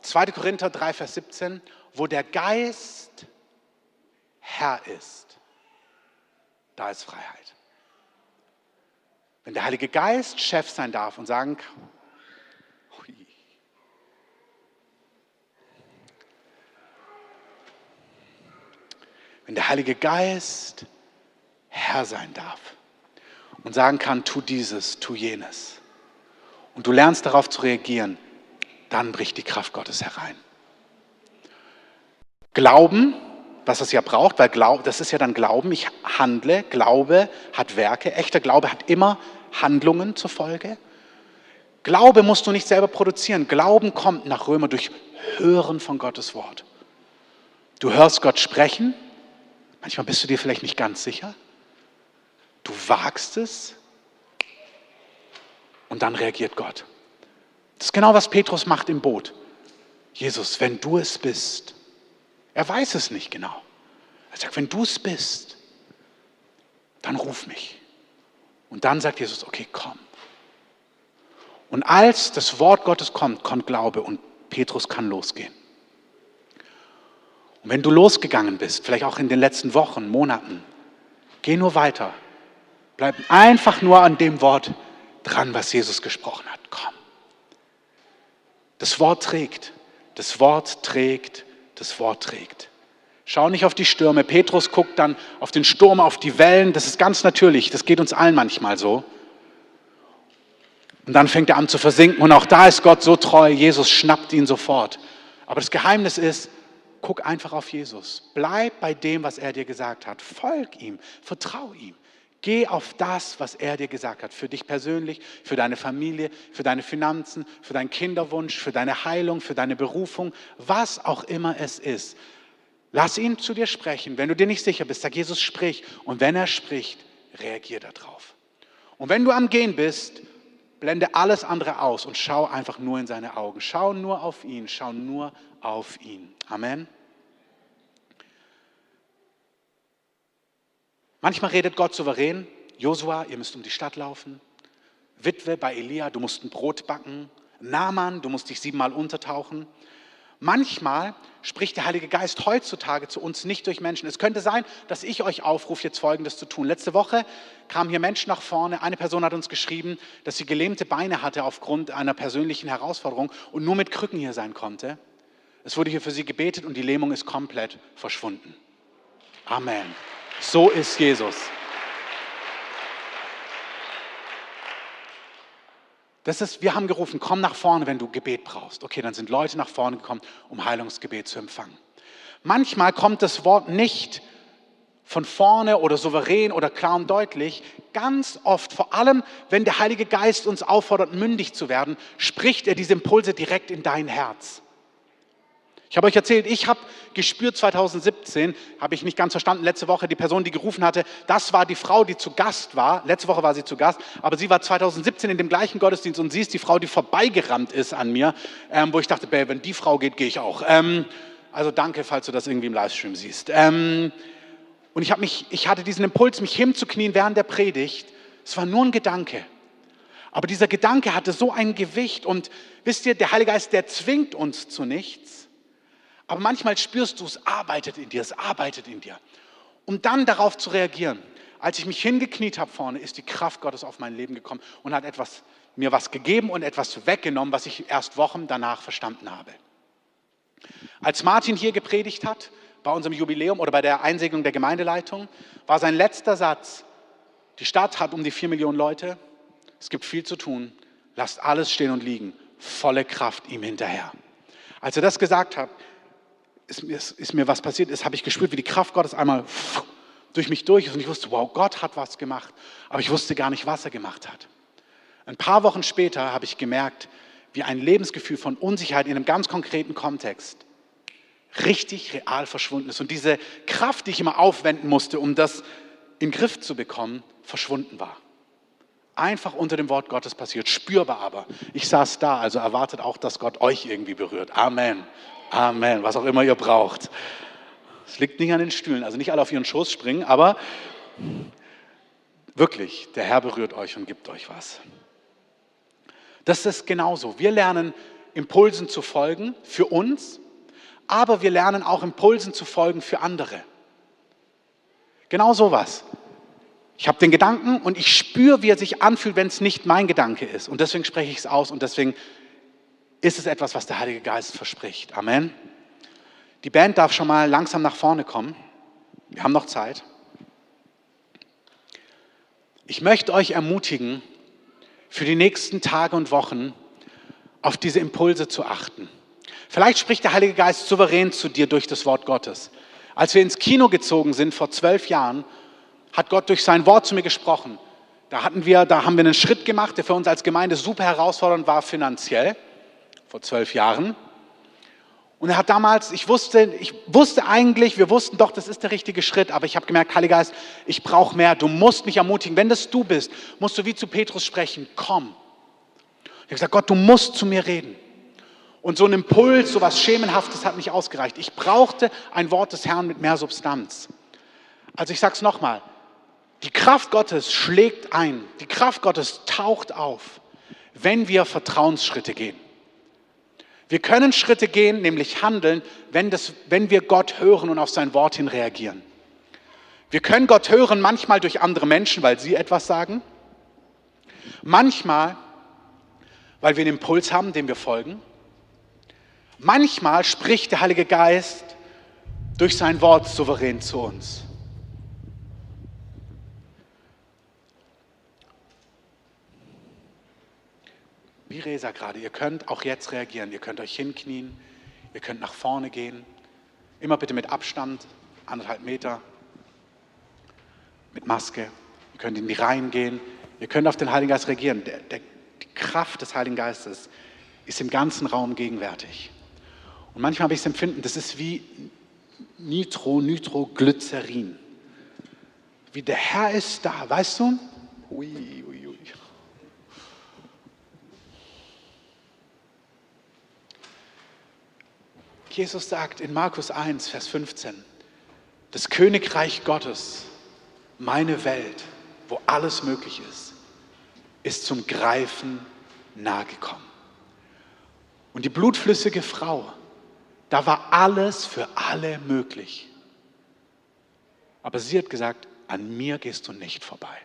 2. Korinther 3, Vers 17, wo der Geist Herr ist, da ist Freiheit. Wenn der Heilige Geist Chef sein darf und sagen kann, wenn der Heilige Geist Herr sein darf und sagen kann, tu dieses, tu jenes, und du lernst darauf zu reagieren, dann bricht die Kraft Gottes herein. Glauben, was es ja braucht, weil Glaub, das ist ja dann Glauben, ich handle, Glaube hat Werke, echter Glaube hat immer Handlungen zur Folge. Glaube musst du nicht selber produzieren. Glauben kommt nach Römer durch Hören von Gottes Wort. Du hörst Gott sprechen, manchmal bist du dir vielleicht nicht ganz sicher. Du wagst es und dann reagiert Gott. Das ist genau, was Petrus macht im Boot. Jesus, wenn du es bist, er weiß es nicht genau. Er sagt, wenn du es bist, dann ruf mich. Und dann sagt Jesus, okay, komm. Und als das Wort Gottes kommt, kommt Glaube und Petrus kann losgehen. Und wenn du losgegangen bist, vielleicht auch in den letzten Wochen, Monaten, geh nur weiter. Bleib einfach nur an dem Wort dran, was Jesus gesprochen hat. Komm. Das Wort trägt, das Wort trägt, das Wort trägt. Schau nicht auf die Stürme. Petrus guckt dann auf den Sturm, auf die Wellen. Das ist ganz natürlich. Das geht uns allen manchmal so. Und dann fängt er an zu versinken. Und auch da ist Gott so treu. Jesus schnappt ihn sofort. Aber das Geheimnis ist, guck einfach auf Jesus. Bleib bei dem, was er dir gesagt hat. Folg ihm. Vertrau ihm. Geh auf das, was er dir gesagt hat, für dich persönlich, für deine Familie, für deine Finanzen, für deinen Kinderwunsch, für deine Heilung, für deine Berufung, was auch immer es ist. Lass ihn zu dir sprechen. Wenn du dir nicht sicher bist, sag Jesus, sprich. Und wenn er spricht, reagier darauf. Und wenn du am Gehen bist, blende alles andere aus und schau einfach nur in seine Augen. Schau nur auf ihn, schau nur auf ihn. Amen. Manchmal redet Gott souverän. Josua, ihr müsst um die Stadt laufen. Witwe bei Elia, du musst ein Brot backen. Naaman, du musst dich siebenmal untertauchen. Manchmal spricht der Heilige Geist heutzutage zu uns nicht durch Menschen. Es könnte sein, dass ich euch aufrufe, jetzt Folgendes zu tun. Letzte Woche kamen hier Menschen nach vorne. Eine Person hat uns geschrieben, dass sie gelähmte Beine hatte aufgrund einer persönlichen Herausforderung und nur mit Krücken hier sein konnte. Es wurde hier für sie gebetet und die Lähmung ist komplett verschwunden. Amen. So ist Jesus. Das ist, wir haben gerufen, komm nach vorne, wenn du Gebet brauchst. Okay, dann sind Leute nach vorne gekommen, um Heilungsgebet zu empfangen. Manchmal kommt das Wort nicht von vorne oder souverän oder klar und deutlich. Ganz oft, vor allem wenn der Heilige Geist uns auffordert, mündig zu werden, spricht er diese Impulse direkt in dein Herz. Ich habe euch erzählt, ich habe gespürt 2017, habe ich nicht ganz verstanden, letzte Woche die Person, die gerufen hatte, das war die Frau, die zu Gast war. Letzte Woche war sie zu Gast, aber sie war 2017 in dem gleichen Gottesdienst und sie ist die Frau, die vorbeigerannt ist an mir, ähm, wo ich dachte, babe, wenn die Frau geht, gehe ich auch. Ähm, also danke, falls du das irgendwie im Livestream siehst. Ähm, und ich, mich, ich hatte diesen Impuls, mich hinzuknien während der Predigt. Es war nur ein Gedanke. Aber dieser Gedanke hatte so ein Gewicht und wisst ihr, der Heilige Geist, der zwingt uns zu nichts. Aber manchmal spürst du, es arbeitet in dir, es arbeitet in dir. Um dann darauf zu reagieren. Als ich mich hingekniet habe vorne, ist die Kraft Gottes auf mein Leben gekommen und hat etwas, mir was gegeben und etwas weggenommen, was ich erst Wochen danach verstanden habe. Als Martin hier gepredigt hat, bei unserem Jubiläum oder bei der Einsegnung der Gemeindeleitung, war sein letzter Satz, die Stadt hat um die vier Millionen Leute, es gibt viel zu tun, lasst alles stehen und liegen, volle Kraft ihm hinterher. Als er das gesagt hat, ist, ist, ist mir was passiert ist, habe ich gespürt, wie die Kraft Gottes einmal durch mich durch ist und ich wusste, wow, Gott hat was gemacht, aber ich wusste gar nicht, was er gemacht hat. Ein paar Wochen später habe ich gemerkt, wie ein Lebensgefühl von Unsicherheit in einem ganz konkreten Kontext richtig real verschwunden ist. Und diese Kraft, die ich immer aufwenden musste, um das in den Griff zu bekommen, verschwunden war einfach unter dem Wort Gottes passiert, spürbar aber. Ich saß da, also erwartet auch, dass Gott euch irgendwie berührt. Amen. Amen. Was auch immer ihr braucht. Es liegt nicht an den Stühlen, also nicht alle auf ihren Schoß springen, aber wirklich, der Herr berührt euch und gibt euch was. Das ist genauso. Wir lernen Impulsen zu folgen für uns, aber wir lernen auch Impulsen zu folgen für andere. Genau sowas. Ich habe den Gedanken und ich spüre, wie er sich anfühlt, wenn es nicht mein Gedanke ist. Und deswegen spreche ich es aus und deswegen ist es etwas, was der Heilige Geist verspricht. Amen. Die Band darf schon mal langsam nach vorne kommen. Wir haben noch Zeit. Ich möchte euch ermutigen, für die nächsten Tage und Wochen auf diese Impulse zu achten. Vielleicht spricht der Heilige Geist souverän zu dir durch das Wort Gottes. Als wir ins Kino gezogen sind vor zwölf Jahren, hat Gott durch sein Wort zu mir gesprochen. Da, hatten wir, da haben wir einen Schritt gemacht, der für uns als Gemeinde super herausfordernd war finanziell, vor zwölf Jahren. Und er hat damals, ich wusste, ich wusste eigentlich, wir wussten doch, das ist der richtige Schritt, aber ich habe gemerkt, Heiliger Geist, ich brauche mehr, du musst mich ermutigen. Wenn das du bist, musst du wie zu Petrus sprechen, komm. Ich habe gesagt, Gott, du musst zu mir reden. Und so ein Impuls, so was Schemenhaftes hat nicht ausgereicht. Ich brauchte ein Wort des Herrn mit mehr Substanz. Also ich sage es nochmal, die Kraft Gottes schlägt ein, die Kraft Gottes taucht auf, wenn wir Vertrauensschritte gehen. Wir können Schritte gehen, nämlich handeln, wenn, das, wenn wir Gott hören und auf sein Wort hin reagieren. Wir können Gott hören manchmal durch andere Menschen, weil sie etwas sagen. Manchmal, weil wir einen Impuls haben, dem wir folgen. Manchmal spricht der Heilige Geist durch sein Wort souverän zu uns. Wie Resa gerade, ihr könnt auch jetzt reagieren. Ihr könnt euch hinknien, ihr könnt nach vorne gehen. Immer bitte mit Abstand, anderthalb Meter, mit Maske. Ihr könnt in die Reihen gehen. Ihr könnt auf den Heiligen Geist reagieren. Der, der, die Kraft des Heiligen Geistes ist im ganzen Raum gegenwärtig. Und manchmal habe ich das Empfinden, das ist wie Nitro, Nitroglycerin. Wie der Herr ist da, weißt du? Ui, ui, ui. Jesus sagt in Markus 1, Vers 15, das Königreich Gottes, meine Welt, wo alles möglich ist, ist zum Greifen nahe gekommen. Und die blutflüssige Frau, da war alles für alle möglich. Aber sie hat gesagt, an mir gehst du nicht vorbei.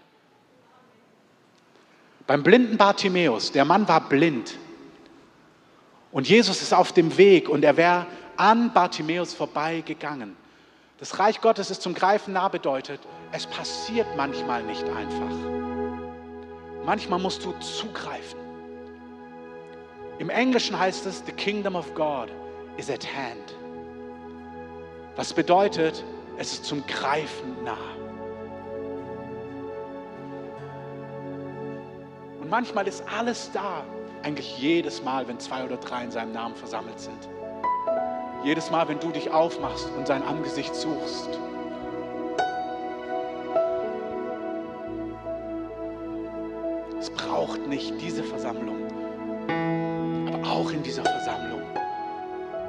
Beim blinden Bartimäus, der Mann war blind, und Jesus ist auf dem Weg und er wäre an Bartimäus vorbeigegangen. Das Reich Gottes ist zum Greifen nah bedeutet, es passiert manchmal nicht einfach. Manchmal musst du zugreifen. Im Englischen heißt es, the kingdom of God is at hand. Was bedeutet, es ist zum Greifen nah. Und manchmal ist alles da, eigentlich jedes Mal, wenn zwei oder drei in seinem Namen versammelt sind. Jedes Mal, wenn du dich aufmachst und sein Angesicht suchst. Es braucht nicht diese Versammlung, aber auch in dieser Versammlung,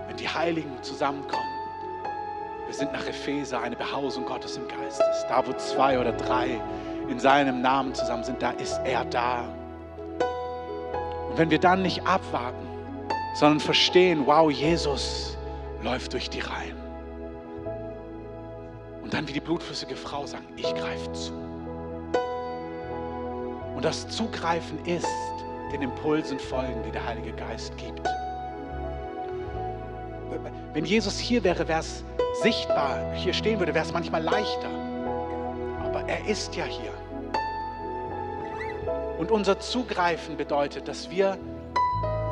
wenn die Heiligen zusammenkommen. Wir sind nach Epheser eine Behausung Gottes im Geistes. Da, wo zwei oder drei in seinem Namen zusammen sind, da ist er da. Wenn wir dann nicht abwarten, sondern verstehen, wow, Jesus läuft durch die Reihen. Und dann wie die blutflüssige Frau sagen, ich greife zu. Und das Zugreifen ist den Impulsen folgen, die der Heilige Geist gibt. Wenn Jesus hier wäre, wäre es sichtbar, hier stehen würde, wäre es manchmal leichter. Aber er ist ja hier. Und unser Zugreifen bedeutet, dass wir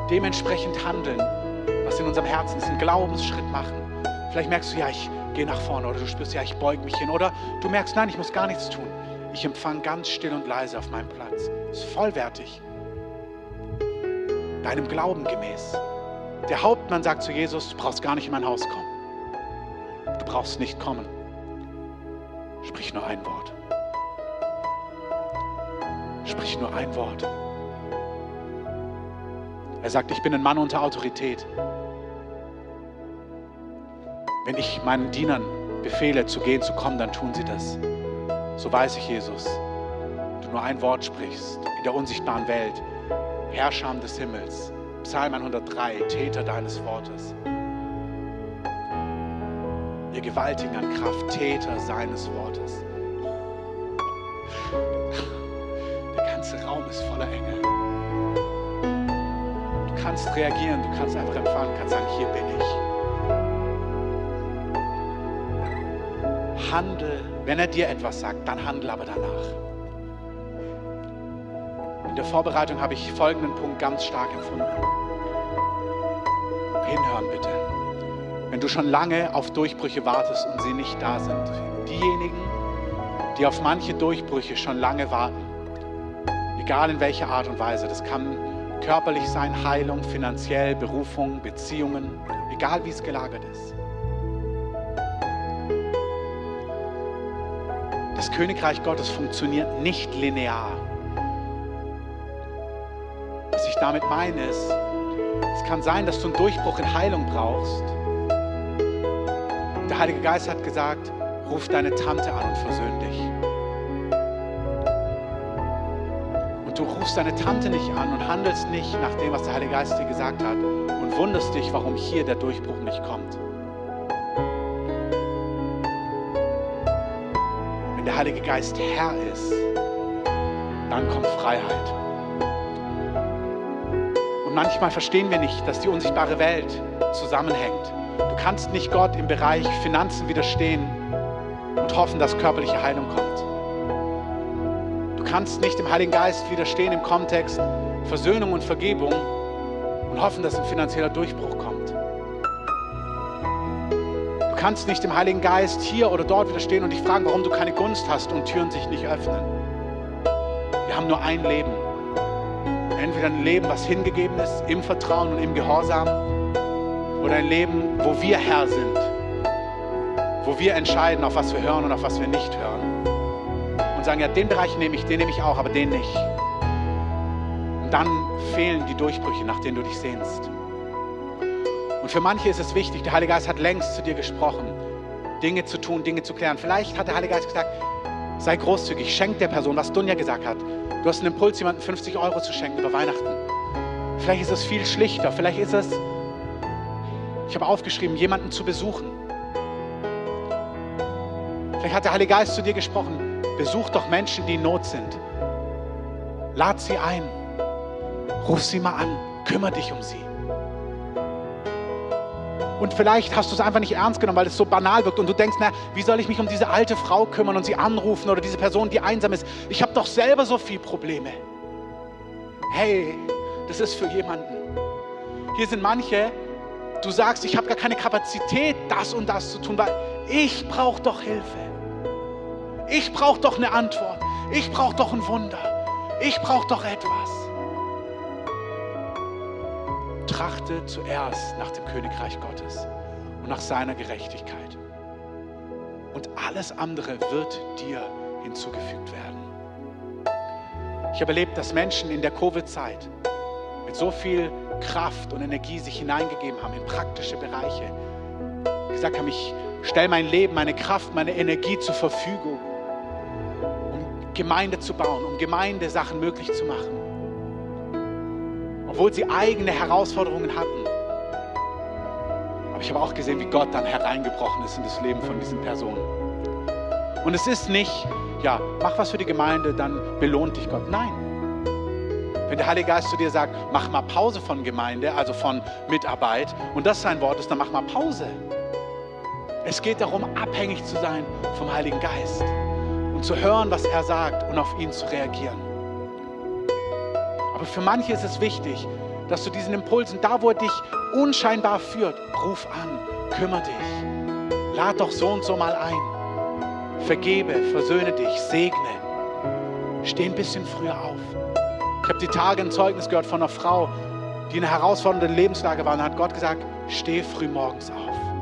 dementsprechend handeln, was in unserem Herzen ist, einen Glaubensschritt machen. Vielleicht merkst du, ja, ich gehe nach vorne oder du spürst, ja, ich beug mich hin oder du merkst, nein, ich muss gar nichts tun. Ich empfange ganz still und leise auf meinem Platz. Ist vollwertig. Deinem Glauben gemäß. Der Hauptmann sagt zu Jesus, du brauchst gar nicht in mein Haus kommen. Du brauchst nicht kommen. Sprich nur ein Wort. Sprich nur ein Wort. Er sagt, ich bin ein Mann unter Autorität. Wenn ich meinen Dienern befehle, zu gehen, zu kommen, dann tun sie das. So weiß ich, Jesus, du nur ein Wort sprichst in der unsichtbaren Welt, Herrscher des Himmels. Psalm 103, Täter deines Wortes. Ihr Gewaltigen an Kraft, Täter seines Wortes. Ganze Raum ist voller Engel. Du kannst reagieren, du kannst einfach empfangen, kannst sagen, hier bin ich. Handel, wenn er dir etwas sagt, dann handel aber danach. In der Vorbereitung habe ich folgenden Punkt ganz stark empfunden. Hinhören bitte. Wenn du schon lange auf Durchbrüche wartest und sie nicht da sind, diejenigen, die auf manche Durchbrüche schon lange warten, egal in welcher Art und Weise. Das kann körperlich sein, Heilung, finanziell, Berufung, Beziehungen, egal wie es gelagert ist. Das Königreich Gottes funktioniert nicht linear. Was ich damit meine ist, es kann sein, dass du einen Durchbruch in Heilung brauchst. Der Heilige Geist hat gesagt, ruf deine Tante an und versöhn dich. Du rufst deine Tante nicht an und handelst nicht nach dem, was der Heilige Geist dir gesagt hat und wunderst dich, warum hier der Durchbruch nicht kommt. Wenn der Heilige Geist Herr ist, dann kommt Freiheit. Und manchmal verstehen wir nicht, dass die unsichtbare Welt zusammenhängt. Du kannst nicht Gott im Bereich Finanzen widerstehen und hoffen, dass körperliche Heilung kommt kannst nicht dem Heiligen Geist widerstehen im Kontext Versöhnung und Vergebung und hoffen, dass ein finanzieller Durchbruch kommt. Du kannst nicht dem Heiligen Geist hier oder dort widerstehen und dich fragen, warum du keine Gunst hast und Türen sich nicht öffnen. Wir haben nur ein Leben. Entweder ein Leben, was hingegeben ist, im Vertrauen und im Gehorsam, oder ein Leben, wo wir Herr sind, wo wir entscheiden, auf was wir hören und auf was wir nicht hören sagen, ja, den Bereich nehme ich, den nehme ich auch, aber den nicht. Und dann fehlen die Durchbrüche, nach denen du dich sehnst. Und für manche ist es wichtig, der Heilige Geist hat längst zu dir gesprochen, Dinge zu tun, Dinge zu klären. Vielleicht hat der Heilige Geist gesagt, sei großzügig, schenk der Person, was Dunja gesagt hat. Du hast einen Impuls, jemandem 50 Euro zu schenken über Weihnachten. Vielleicht ist es viel schlichter, vielleicht ist es, ich habe aufgeschrieben, jemanden zu besuchen. Vielleicht hat der Heilige Geist zu dir gesprochen, Besuch doch Menschen, die in Not sind. Lad sie ein. Ruf sie mal an. Kümmere dich um sie. Und vielleicht hast du es einfach nicht ernst genommen, weil es so banal wirkt und du denkst, na, wie soll ich mich um diese alte Frau kümmern und sie anrufen oder diese Person, die einsam ist? Ich habe doch selber so viele Probleme. Hey, das ist für jemanden. Hier sind manche, du sagst, ich habe gar keine Kapazität, das und das zu tun, weil ich brauche doch Hilfe. Ich brauche doch eine Antwort. Ich brauche doch ein Wunder. Ich brauche doch etwas. trachte zuerst nach dem Königreich Gottes und nach seiner Gerechtigkeit. Und alles andere wird dir hinzugefügt werden. Ich habe erlebt, dass Menschen in der Covid-Zeit mit so viel Kraft und Energie sich hineingegeben haben in praktische Bereiche, gesagt haben, ich stelle mein Leben, meine Kraft, meine Energie zur Verfügung, Gemeinde zu bauen, um Gemeindesachen möglich zu machen. Obwohl sie eigene Herausforderungen hatten. Aber ich habe auch gesehen, wie Gott dann hereingebrochen ist in das Leben von diesen Personen. Und es ist nicht, ja, mach was für die Gemeinde, dann belohnt dich Gott. Nein. Wenn der Heilige Geist zu dir sagt, mach mal Pause von Gemeinde, also von Mitarbeit, und das sein Wort ist, dann mach mal Pause. Es geht darum, abhängig zu sein vom Heiligen Geist und zu hören, was er sagt und auf ihn zu reagieren. Aber für manche ist es wichtig, dass du diesen Impulsen, da wo er dich unscheinbar führt, ruf an, kümmere dich, lad doch so und so mal ein, vergebe, versöhne dich, segne, steh ein bisschen früher auf. Ich habe die Tage ein Zeugnis gehört von einer Frau, die in einer herausfordernden Lebenslage war. Und hat Gott gesagt, steh früh morgens auf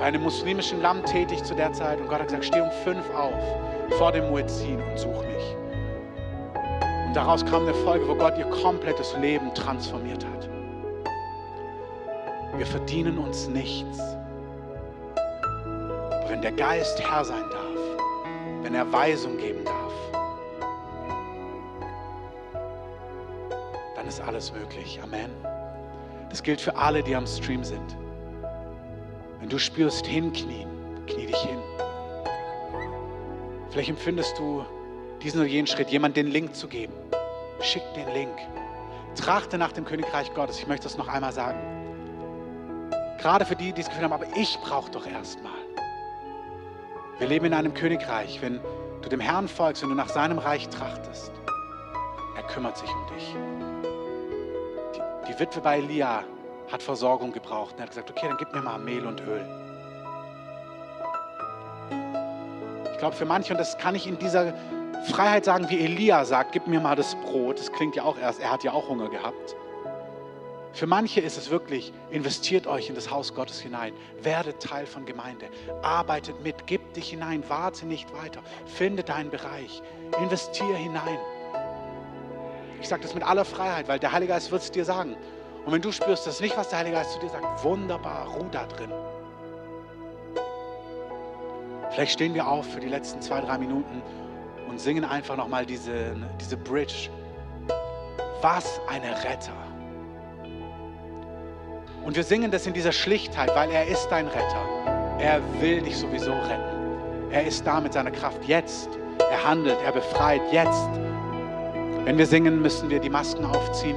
für einem muslimischen Land tätig zu der Zeit und Gott hat gesagt, steh um fünf auf vor dem Muezzin und such mich. Und daraus kam eine Folge, wo Gott ihr komplettes Leben transformiert hat. Wir verdienen uns nichts. Aber wenn der Geist Herr sein darf, wenn er Weisung geben darf, dann ist alles möglich. Amen. Das gilt für alle, die am Stream sind. Wenn du spürst, hinknien, knie dich hin. Vielleicht empfindest du diesen oder jenen Schritt, jemand den Link zu geben. Schick den Link. Trachte nach dem Königreich Gottes. Ich möchte das noch einmal sagen. Gerade für die, die das Gefühl haben, aber ich brauche doch erstmal. Wir leben in einem Königreich. Wenn du dem Herrn folgst, wenn du nach seinem Reich trachtest, er kümmert sich um dich. Die, die Witwe bei Elia hat Versorgung gebraucht. Und er hat gesagt, okay, dann gib mir mal Mehl und Öl. Ich glaube, für manche, und das kann ich in dieser Freiheit sagen, wie Elia sagt, gib mir mal das Brot. Das klingt ja auch erst, er hat ja auch Hunger gehabt. Für manche ist es wirklich, investiert euch in das Haus Gottes hinein, werdet Teil von Gemeinde, arbeitet mit, gib dich hinein, warte nicht weiter, finde deinen Bereich, investiere hinein. Ich sage das mit aller Freiheit, weil der Heilige Geist wird es dir sagen. Und wenn du spürst, das ist nicht, was der Heilige Geist zu dir sagt, wunderbar, ruh da drin. Vielleicht stehen wir auf für die letzten zwei, drei Minuten und singen einfach nochmal diese, diese Bridge. Was eine Retter. Und wir singen das in dieser Schlichtheit, weil er ist dein Retter. Er will dich sowieso retten. Er ist da mit seiner Kraft jetzt. Er handelt, er befreit jetzt. Wenn wir singen, müssen wir die Masken aufziehen.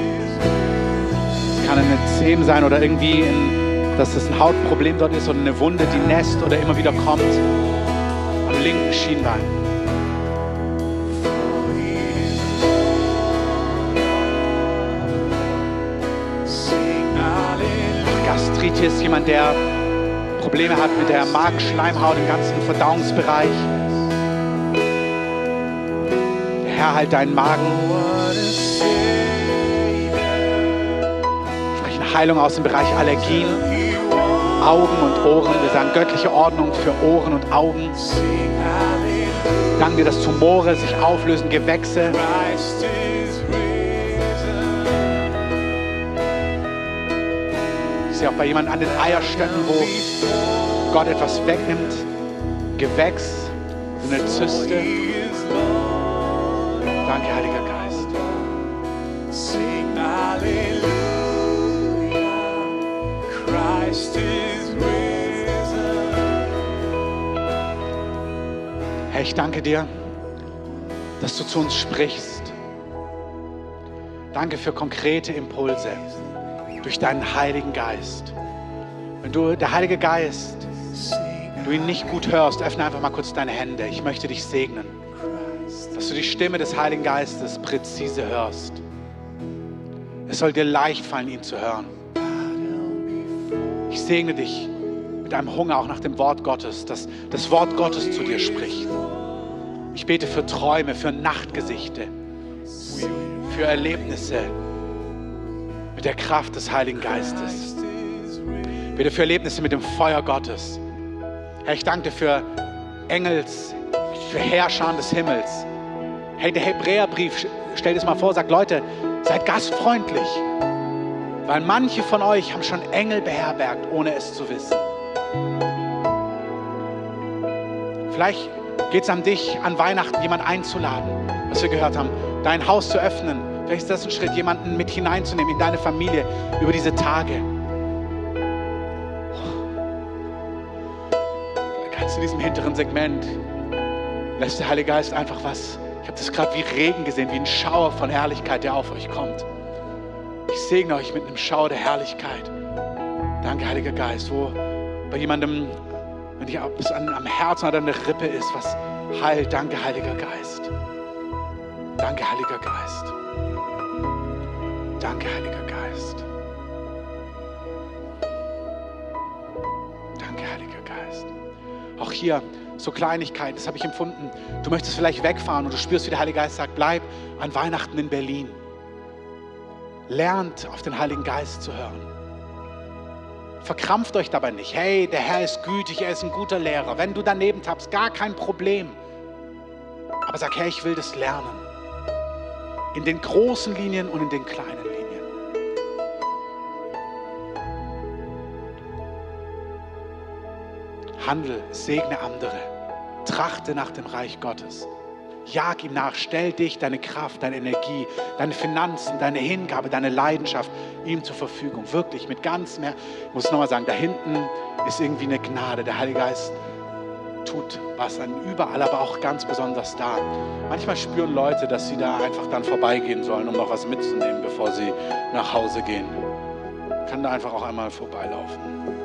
Kann eine Zehen sein oder irgendwie, in, dass es ein Hautproblem dort ist oder eine Wunde, die nässt oder immer wieder kommt. Am linken Schienbein. Gastritis, jemand, der Probleme hat mit der Magenschleimhaut, im ganzen Verdauungsbereich. Herr, halt deinen Magen. Heilung aus dem Bereich Allergien, Augen und Ohren. Wir sagen göttliche Ordnung für Ohren und Augen. Danke dass Tumore sich auflösen, Gewächse. Ich sehe auch bei jemandem an den Eierstöcken, wo Gott etwas wegnimmt. Gewächs, eine Zyste. Danke, Heiliger Geist. Sing hallelujah. Christ is risen. Herr, ich danke dir, dass du zu uns sprichst. Danke für konkrete Impulse durch deinen Heiligen Geist. Wenn du, der Heilige Geist, du ihn nicht gut hörst, öffne einfach mal kurz deine Hände. Ich möchte dich segnen, dass du die Stimme des Heiligen Geistes präzise hörst. Es soll dir leicht fallen, ihn zu hören. Ich segne dich mit einem Hunger auch nach dem Wort Gottes, dass das Wort Gottes zu dir spricht. Ich bete für Träume, für Nachtgesichte, für Erlebnisse mit der Kraft des Heiligen Geistes. Ich bete für Erlebnisse mit dem Feuer Gottes. Herr, ich danke dir für Engels, für Herrscher des Himmels. Hey, der Hebräerbrief, stell dir das mal vor, sagt, Leute, seid gastfreundlich. Weil manche von euch haben schon Engel beherbergt, ohne es zu wissen. Vielleicht geht es an dich, an Weihnachten jemand einzuladen, was wir gehört haben, dein Haus zu öffnen. Vielleicht ist das ein Schritt, jemanden mit hineinzunehmen in deine Familie über diese Tage. Ganz in diesem hinteren Segment lässt der Heilige Geist einfach was. Ich habe das gerade wie Regen gesehen, wie ein Schauer von Herrlichkeit, der auf euch kommt. Ich segne euch mit einem Schauer der Herrlichkeit. Danke, Heiliger Geist, wo bei jemandem, wenn dich es an, am Herzen oder an der Rippe ist, was heilt. Danke, Heiliger Geist. Danke, Heiliger Geist. Danke, Heiliger Geist. Danke, Heiliger Geist. Auch hier so Kleinigkeiten, das habe ich empfunden. Du möchtest vielleicht wegfahren und du spürst, wie der Heilige Geist sagt, bleib an Weihnachten in Berlin. Lernt auf den Heiligen Geist zu hören. Verkrampft euch dabei nicht. Hey, der Herr ist gütig, er ist ein guter Lehrer. Wenn du daneben tappst, gar kein Problem. Aber sag, Herr, ich will das lernen. In den großen Linien und in den kleinen Linien. Handel, segne andere. Trachte nach dem Reich Gottes. Jag ihm nach, stell dich, deine Kraft, deine Energie, deine Finanzen, deine Hingabe, deine Leidenschaft ihm zur Verfügung. Wirklich mit ganzem Herzen. Ich muss nochmal sagen, da hinten ist irgendwie eine Gnade. Der Heilige Geist tut was an überall, aber auch ganz besonders da. Manchmal spüren Leute, dass sie da einfach dann vorbeigehen sollen, um noch was mitzunehmen, bevor sie nach Hause gehen. Kann da einfach auch einmal vorbeilaufen.